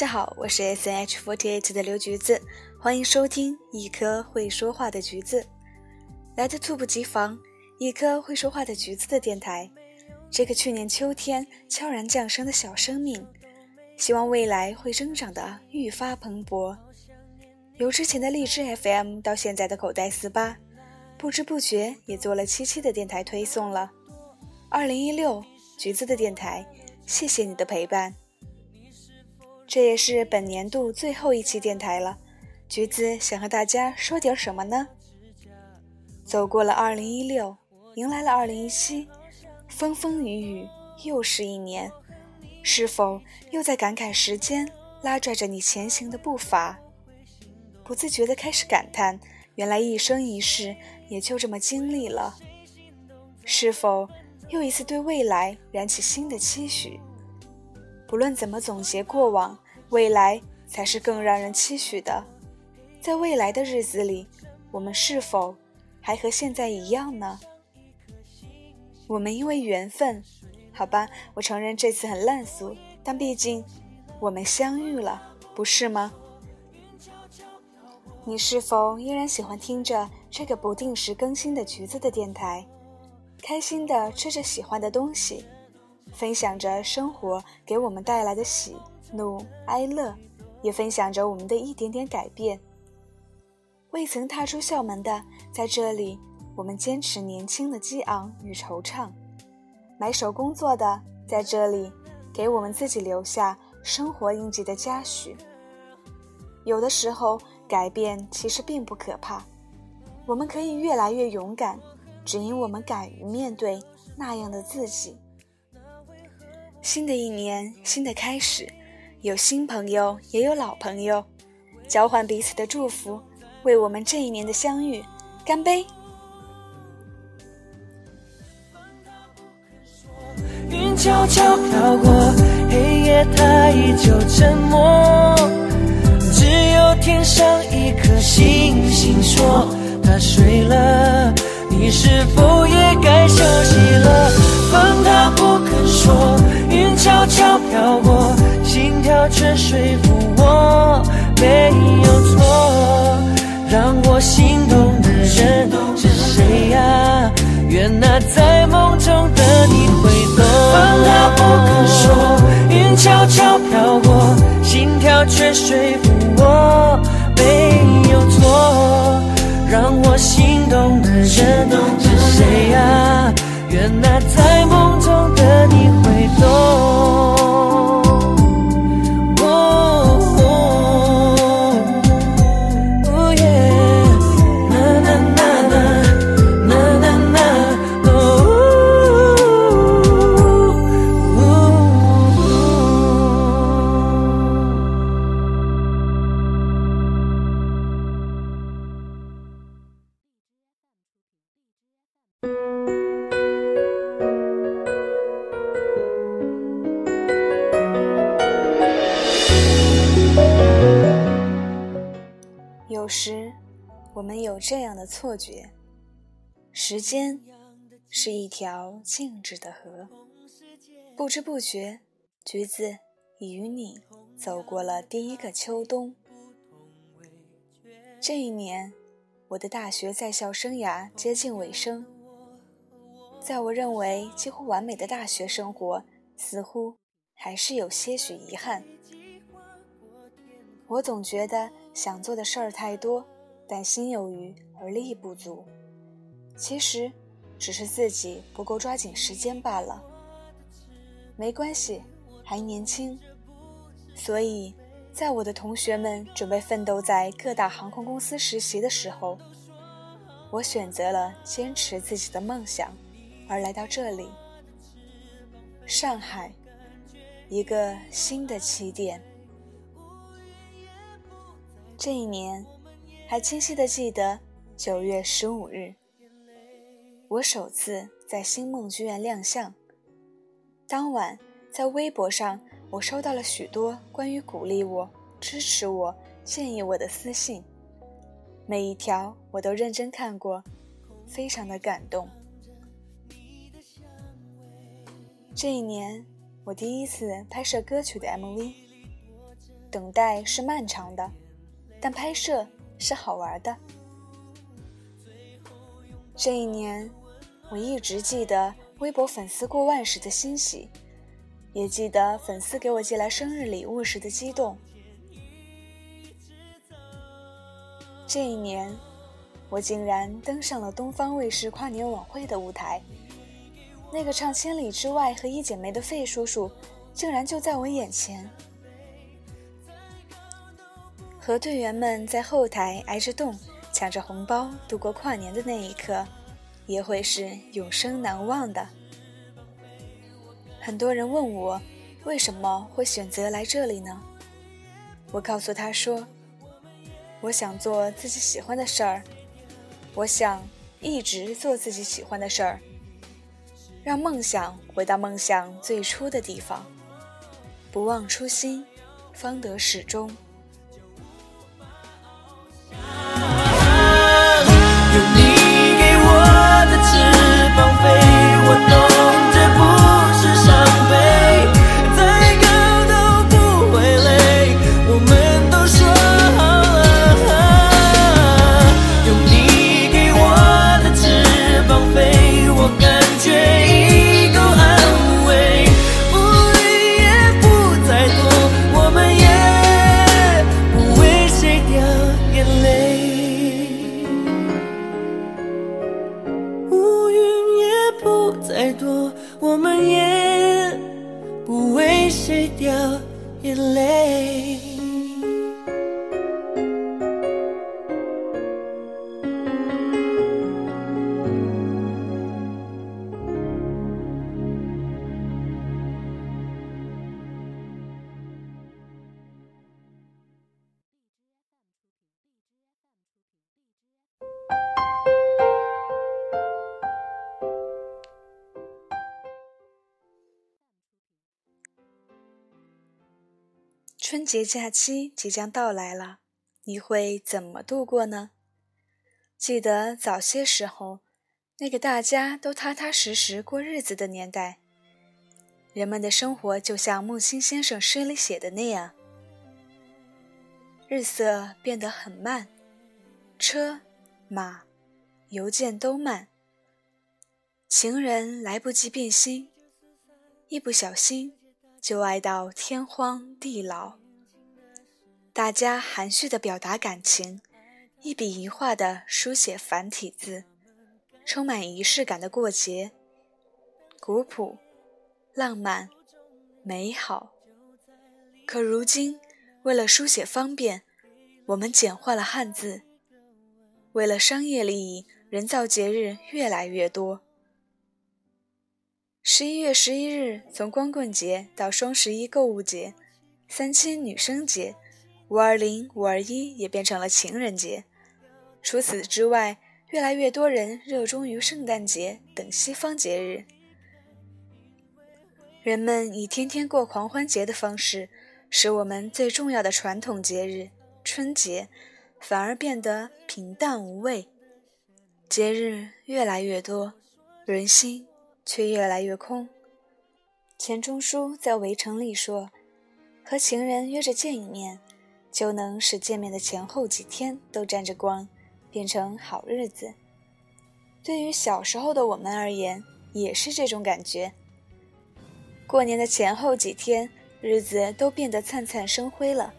大家好，我是 S H forty eight 的刘橘子，欢迎收听一颗会说话的橘子。来的猝不及防，一颗会说话的橘子的电台，这个去年秋天悄然降生的小生命，希望未来会生长的愈发蓬勃。由之前的荔枝 FM 到现在的口袋四八，不知不觉也做了七期的电台推送了。二零一六，橘子的电台，谢谢你的陪伴。这也是本年度最后一期电台了，橘子想和大家说点什么呢？走过了二零一六，迎来了二零一七，风风雨雨又是一年，是否又在感慨时间拉拽着你前行的步伐？不自觉地开始感叹，原来一生一世也就这么经历了。是否又一次对未来燃起新的期许？不论怎么总结过往，未来才是更让人期许的。在未来的日子里，我们是否还和现在一样呢？我们因为缘分，好吧，我承认这次很烂俗，但毕竟我们相遇了，不是吗？你是否依然喜欢听着这个不定时更新的橘子的电台，开心的吃着喜欢的东西？分享着生活给我们带来的喜怒哀乐，也分享着我们的一点点改变。未曾踏出校门的，在这里，我们坚持年轻的激昂与惆怅；埋首工作的，在这里，给我们自己留下生活印记的嘉许。有的时候，改变其实并不可怕，我们可以越来越勇敢，只因我们敢于面对那样的自己。新的一年，新的开始，有新朋友，也有老朋友，交换彼此的祝福，为我们这一年的相遇干杯！云悄悄飘过，黑夜它依旧沉默，只有天上一颗星星说它睡了。你是否也该休息了？风它不肯说，悄悄飘过，心跳却说服我没有错。让我心动的人是谁呀？愿那在梦中的你会懂。风它不肯说，云悄悄飘过，心跳却说服我没有错。让我心动的人是谁呀？愿那在时，我们有这样的错觉：时间是一条静止的河，不知不觉，橘子已与你走过了第一个秋冬。这一年，我的大学在校生涯接近尾声，在我认为几乎完美的大学生活，似乎还是有些许遗憾。我总觉得。想做的事儿太多，但心有余而力不足。其实，只是自己不够抓紧时间罢了。没关系，还年轻。所以，在我的同学们准备奋斗在各大航空公司实习的时候，我选择了坚持自己的梦想，而来到这里——上海，一个新的起点。这一年，还清晰的记得九月十五日，我首次在星梦剧院亮相。当晚，在微博上，我收到了许多关于鼓励我、支持我、建议我的私信，每一条我都认真看过，非常的感动。这一年，我第一次拍摄歌曲的 MV。等待是漫长的，但拍摄是好玩的。这一年，我一直记得微博粉丝过万时的欣喜，也记得粉丝给我寄来生日礼物时的激动。这一年，我竟然登上了东方卫视跨年晚会的舞台，那个唱《千里之外》和一剪梅的费叔叔，竟然就在我眼前。和队员们在后台挨着冻，抢着红包度过跨年的那一刻，也会是永生难忘的。很多人问我，为什么会选择来这里呢？我告诉他说。我想做自己喜欢的事儿，我想一直做自己喜欢的事儿，让梦想回到梦想最初的地方，不忘初心，方得始终。treat you, you lay. 春节假期即将到来了，你会怎么度过呢？记得早些时候，那个大家都踏踏实实过日子的年代，人们的生活就像木心先生诗里写的那样：日色变得很慢，车马邮件都慢，情人来不及变心，一不小心就爱到天荒地老。大家含蓄的表达感情，一笔一画的书写繁体字，充满仪式感的过节，古朴、浪漫、美好。可如今，为了书写方便，我们简化了汉字；为了商业利益，人造节日越来越多。十一月十一日，从光棍节到双十一购物节，三七女生节。五二零、五二一也变成了情人节。除此之外，越来越多人热衷于圣诞节等西方节日。人们以天天过狂欢节的方式，使我们最重要的传统节日春节反而变得平淡无味。节日越来越多，人心却越来越空。钱钟书在《围城》里说：“和情人约着见一面。”就能使见面的前后几天都沾着光，变成好日子。对于小时候的我们而言，也是这种感觉。过年的前后几天，日子都变得灿灿生辉了。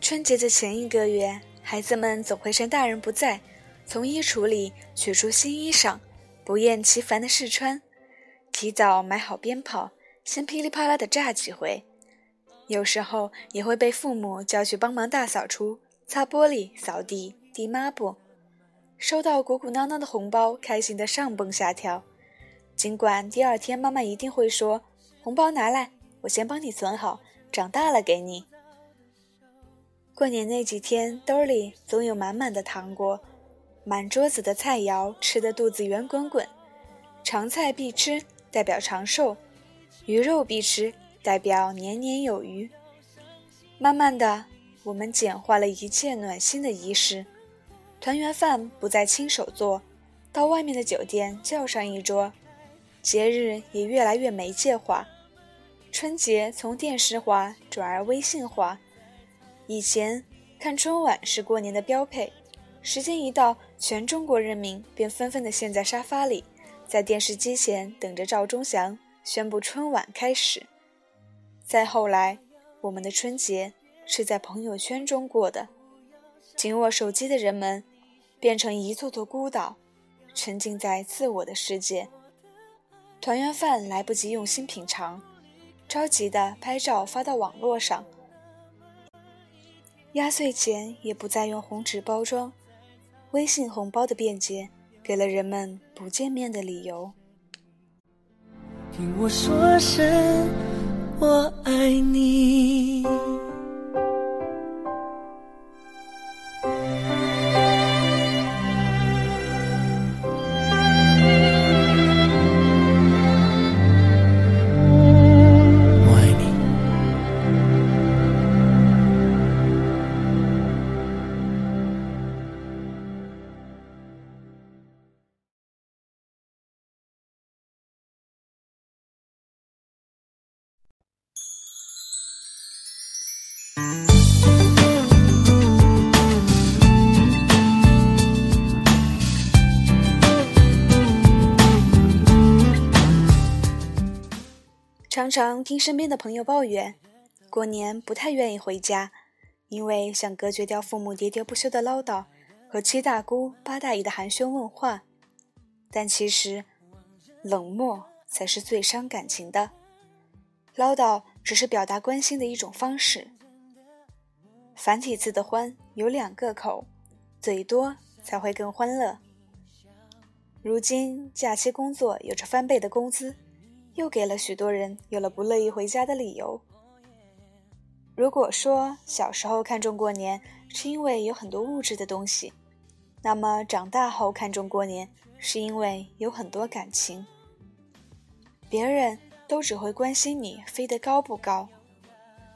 春节的前一个月，孩子们总会趁大人不在，从衣橱里取出新衣裳，不厌其烦地试穿，提早买好鞭炮，先噼里啪啦地炸几回。有时候也会被父母叫去帮忙大扫除、擦玻璃、扫地、递抹布。收到鼓鼓囊囊的红包，开心的上蹦下跳。尽管第二天妈妈一定会说：“红包拿来，我先帮你存好，长大了给你。”过年那几天，兜里总有满满的糖果，满桌子的菜肴，吃的肚子圆滚滚。长菜必吃，代表长寿；鱼肉必吃。代表年年有余。慢慢的，我们简化了一切暖心的仪式，团圆饭不再亲手做，到外面的酒店叫上一桌。节日也越来越媒介化，春节从电视化转而微信化。以前看春晚是过年的标配，时间一到，全中国人民便纷纷的陷在沙发里，在电视机前等着赵忠祥宣布春晚开始。再后来，我们的春节是在朋友圈中过的，紧握手机的人们变成一座座孤岛，沉浸在自我的世界。团圆饭来不及用心品尝，着急的拍照发到网络上。压岁钱也不再用红纸包装，微信红包的便捷给了人们不见面的理由。听我说声我爱你。常常听身边的朋友抱怨，过年不太愿意回家，因为想隔绝掉父母喋喋不休的唠叨和七大姑八大姨的寒暄问话。但其实，冷漠才是最伤感情的。唠叨只是表达关心的一种方式。繁体字的“欢”有两个口，嘴多才会更欢乐。如今假期工作有着翻倍的工资。又给了许多人有了不乐意回家的理由。如果说小时候看重过年是因为有很多物质的东西，那么长大后看重过年是因为有很多感情。别人都只会关心你飞得高不高，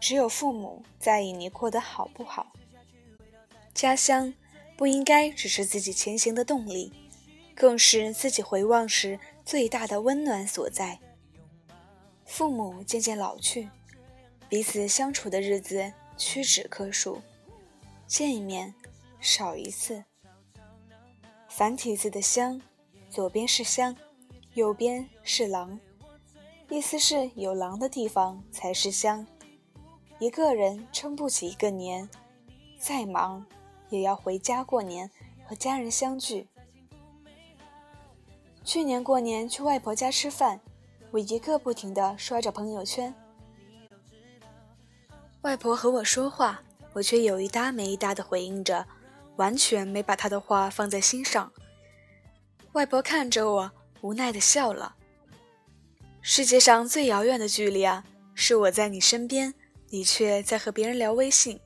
只有父母在意你过得好不好。家乡不应该只是自己前行的动力，更是自己回望时最大的温暖所在。父母渐渐老去，彼此相处的日子屈指可数，见一面少一次。繁体字的“乡”，左边是乡，右边是狼，意思是有狼的地方才是乡。一个人撑不起一个年，再忙也要回家过年，和家人相聚。去年过年去外婆家吃饭。我一个不停地刷着朋友圈，外婆和我说话，我却有一搭没一搭的回应着，完全没把她的话放在心上。外婆看着我，无奈的笑了。世界上最遥远的距离啊，是我在你身边，你却在和别人聊微信。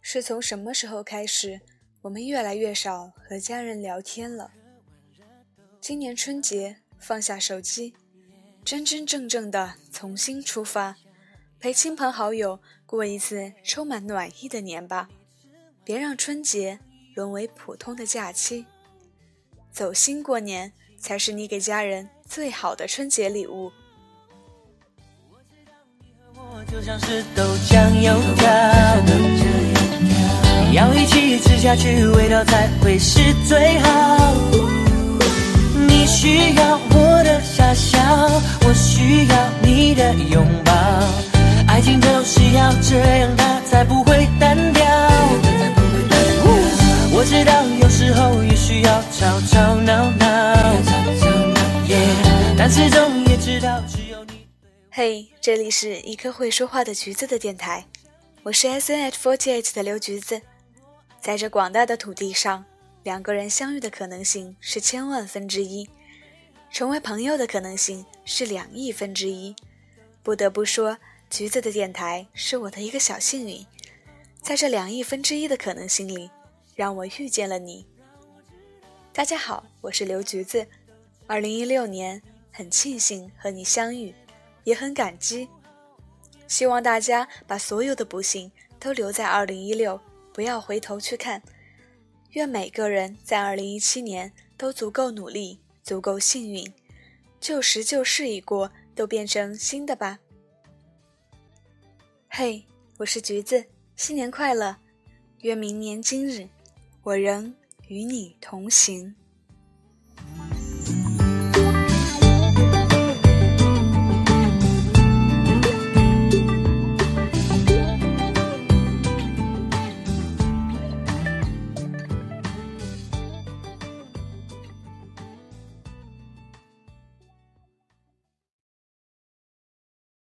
是从什么时候开始，我们越来越少和家人聊天了？今年春节。放下手机，真真正正的重新出发，陪亲朋好友过一次充满暖意的年吧！别让春节沦为普通的假期。走心过年，才是你给家人最好的春节礼物。要一起吃下去，味道才会是最好。需要我的傻笑，我需要你的拥抱。爱情就是要这样，它才不会单调。我知道有时候也需要吵吵闹闹，但始终也知道只有你。嘿，这里是一颗会说话的橘子的电台，我是 S N H forty eight 的刘橘子，在这广大的土地上，两个人相遇的可能性是千万分之一。成为朋友的可能性是两亿分之一。不得不说，橘子的电台是我的一个小幸运，在这两亿分之一的可能性里，让我遇见了你。大家好，我是刘橘子。二零一六年，很庆幸和你相遇，也很感激。希望大家把所有的不幸都留在二零一六，不要回头去看。愿每个人在二零一七年都足够努力。足够幸运，旧时旧事已过，都变成新的吧。嘿，我是橘子，新年快乐！愿明年今日，我仍与你同行。